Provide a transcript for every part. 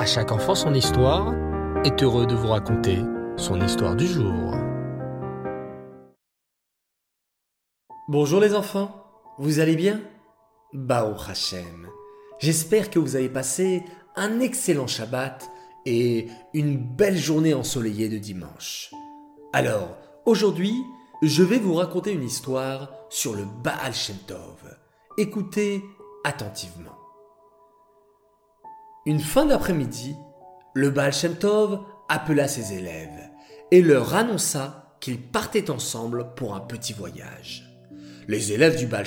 À chaque enfant son histoire est heureux de vous raconter son histoire du jour. Bonjour les enfants, vous allez bien? Bao Hashem. J'espère que vous avez passé un excellent Shabbat et une belle journée ensoleillée de dimanche. Alors, aujourd'hui, je vais vous raconter une histoire sur le Baal Shem Tov. Écoutez attentivement. Une fin d'après-midi, le Baal appela ses élèves et leur annonça qu'ils partaient ensemble pour un petit voyage. Les élèves du Baal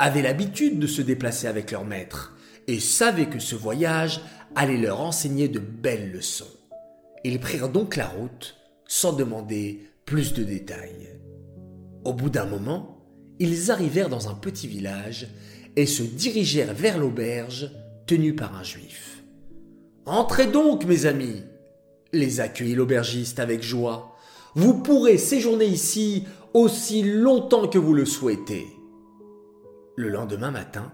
avaient l'habitude de se déplacer avec leur maître et savaient que ce voyage allait leur enseigner de belles leçons. Ils prirent donc la route sans demander plus de détails. Au bout d'un moment, ils arrivèrent dans un petit village et se dirigèrent vers l'auberge tenue par un juif. Entrez donc, mes amis, les accueillit l'aubergiste avec joie. Vous pourrez séjourner ici aussi longtemps que vous le souhaitez. Le lendemain matin,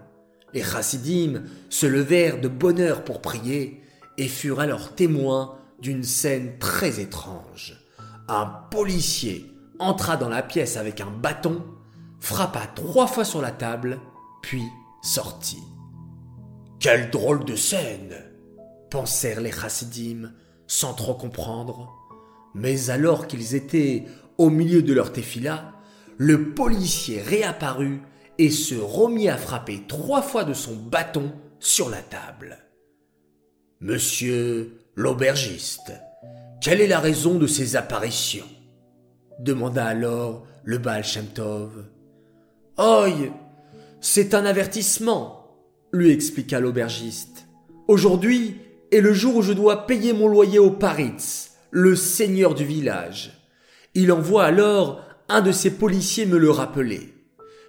les chassidim se levèrent de bonne heure pour prier et furent alors témoins d'une scène très étrange. Un policier entra dans la pièce avec un bâton, frappa trois fois sur la table, puis sortit. Quelle drôle de scène pensèrent les chassidim sans trop comprendre. Mais alors qu'ils étaient au milieu de leur tefila, le policier réapparut et se remit à frapper trois fois de son bâton sur la table. Monsieur l'aubergiste, quelle est la raison de ces apparitions? demanda alors le Baal Shem Tov. Oi, c'est un avertissement, lui expliqua l'aubergiste. Aujourd'hui est le jour où je dois payer mon loyer au Paritz, le seigneur du village. Il envoie alors un de ses policiers me le rappeler.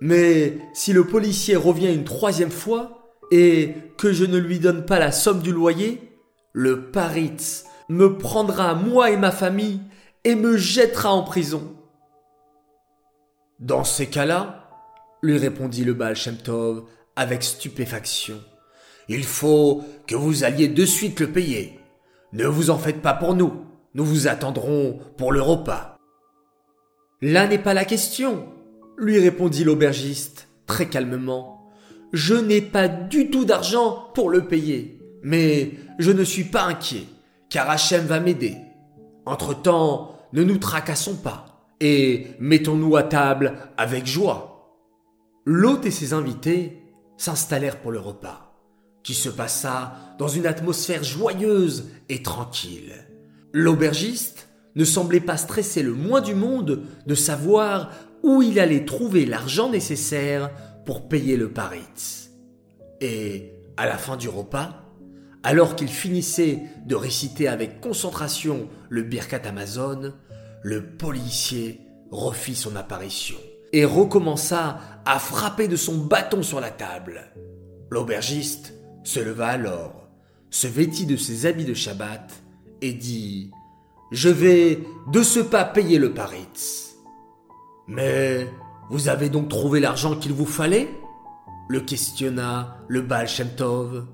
Mais si le policier revient une troisième fois et que je ne lui donne pas la somme du loyer, le Paritz me prendra moi et ma famille et me jettera en prison. Dans ces cas-là, lui répondit le Baal avec stupéfaction, il faut que vous alliez de suite le payer. Ne vous en faites pas pour nous, nous vous attendrons pour le repas. Là n'est pas la question, lui répondit l'aubergiste très calmement. Je n'ai pas du tout d'argent pour le payer, mais je ne suis pas inquiet, car Hachem va m'aider. Entre-temps, ne nous tracassons pas, et mettons-nous à table avec joie. L'hôte et ses invités s'installèrent pour le repas, qui se passa dans une atmosphère joyeuse et tranquille. L'aubergiste ne semblait pas stresser le moins du monde de savoir où il allait trouver l'argent nécessaire pour payer le Paritz. Et, à la fin du repas, alors qu'il finissait de réciter avec concentration le Birkat Amazon, le policier refit son apparition et recommença à frapper de son bâton sur la table. L'aubergiste se leva alors, se vêtit de ses habits de Shabbat et dit je vais de ce pas payer le Paritz. Mais vous avez donc trouvé l'argent qu'il vous fallait? le questionna le Baal Shem Tov.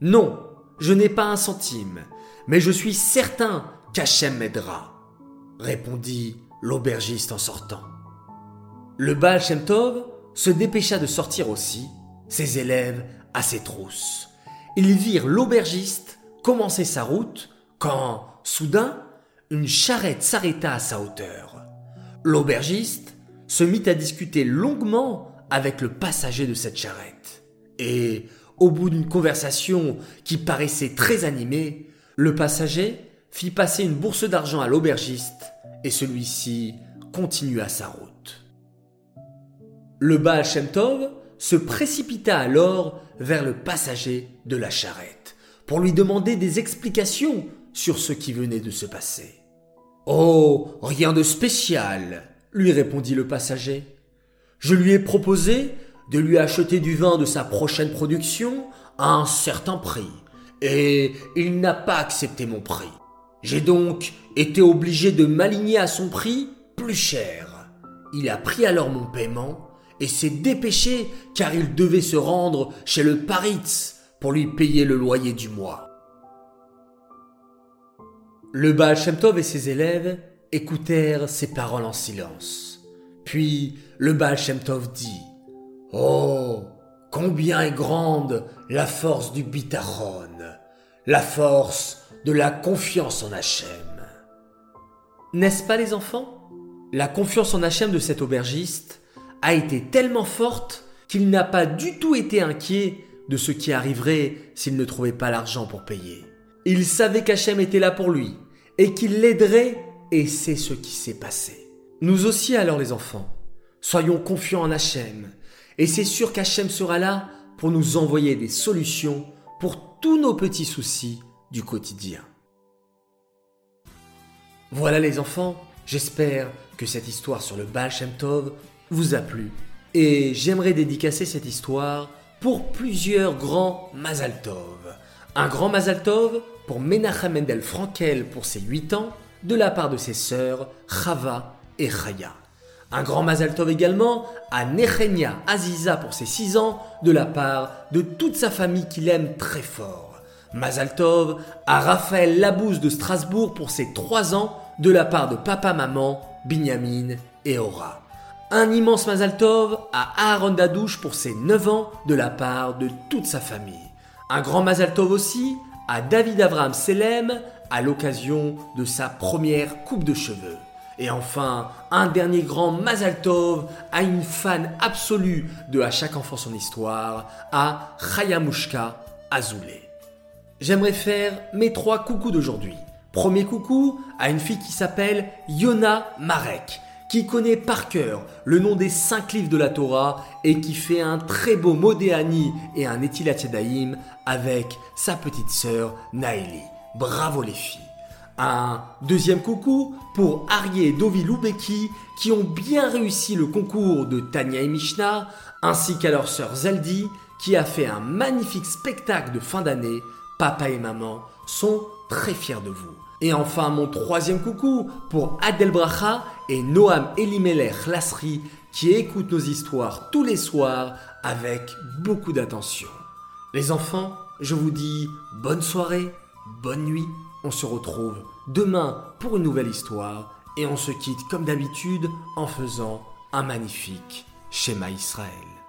Non, je n'ai pas un centime, mais je suis certain qu'Hachem m'aidera, répondit l'aubergiste en sortant. Le Baal Shem Tov se dépêcha de sortir aussi, ses élèves à ses trousses. Ils virent l'aubergiste commencer sa route quand, soudain, une charrette s'arrêta à sa hauteur. L'aubergiste se mit à discuter longuement avec le passager de cette charrette. Et, au bout d'une conversation qui paraissait très animée, le passager fit passer une bourse d'argent à l'aubergiste et celui-ci continua sa route. Le Baal Shem Tov se précipita alors vers le passager de la charrette pour lui demander des explications sur ce qui venait de se passer. Oh, rien de spécial, lui répondit le passager. Je lui ai proposé de lui acheter du vin de sa prochaine production à un certain prix, et il n'a pas accepté mon prix. J'ai donc été obligé de m'aligner à son prix plus cher. Il a pris alors mon paiement et s'est dépêché car il devait se rendre chez le Paritz pour lui payer le loyer du mois. Le Baal Shem Tov et ses élèves écoutèrent ces paroles en silence. Puis le Baal Shem Tov dit Oh, combien est grande la force du Bitachon, la force de la confiance en Hachem. N'est-ce pas les enfants? La confiance en Hachem de cet aubergiste a été tellement forte qu'il n'a pas du tout été inquiet de ce qui arriverait s'il ne trouvait pas l'argent pour payer. Il savait qu'Hachem était là pour lui et qu'il l'aiderait et c'est ce qui s'est passé. Nous aussi alors les enfants, soyons confiants en Hachem et c'est sûr qu'Hachem sera là pour nous envoyer des solutions pour tous nos petits soucis du quotidien. Voilà les enfants, j'espère que cette histoire sur le Baal Shem Tov vous a plu. Et j'aimerais dédicacer cette histoire pour plusieurs grands Mazal Tov. Un grand Mazal Tov pour Menachem Mendel Frankel pour ses 8 ans, de la part de ses sœurs Chava et Chaya. Un grand Mazal Tov également à Nechenia Aziza pour ses 6 ans, de la part de toute sa famille qu'il aime très fort. Mazaltov à Raphaël Labousse de Strasbourg pour ses 3 ans de la part de papa, maman, Binyamin et Aura. Un immense Mazaltov à Aaron Dadouche pour ses 9 ans de la part de toute sa famille. Un grand Mazaltov aussi à David Abraham Selem à l'occasion de sa première coupe de cheveux. Et enfin, un dernier grand Mazaltov à une fan absolue de À chaque enfant son histoire, à Chayamushka Azoulay. J'aimerais faire mes trois coucous d'aujourd'hui. Premier coucou à une fille qui s'appelle Yona Marek, qui connaît par cœur le nom des cinq livres de la Torah et qui fait un très beau Modéani et un Etilat avec sa petite sœur Naëli. Bravo les filles. Un deuxième coucou pour Arié et Dovi Loubeki qui ont bien réussi le concours de Tania et Mishnah, ainsi qu'à leur sœur Zeldi qui a fait un magnifique spectacle de fin d'année papa et maman sont très fiers de vous. Et enfin, mon troisième coucou pour Adel Bracha et Noam Elimelech Lasri qui écoutent nos histoires tous les soirs avec beaucoup d'attention. Les enfants, je vous dis bonne soirée, bonne nuit. On se retrouve demain pour une nouvelle histoire et on se quitte comme d'habitude en faisant un magnifique schéma Israël.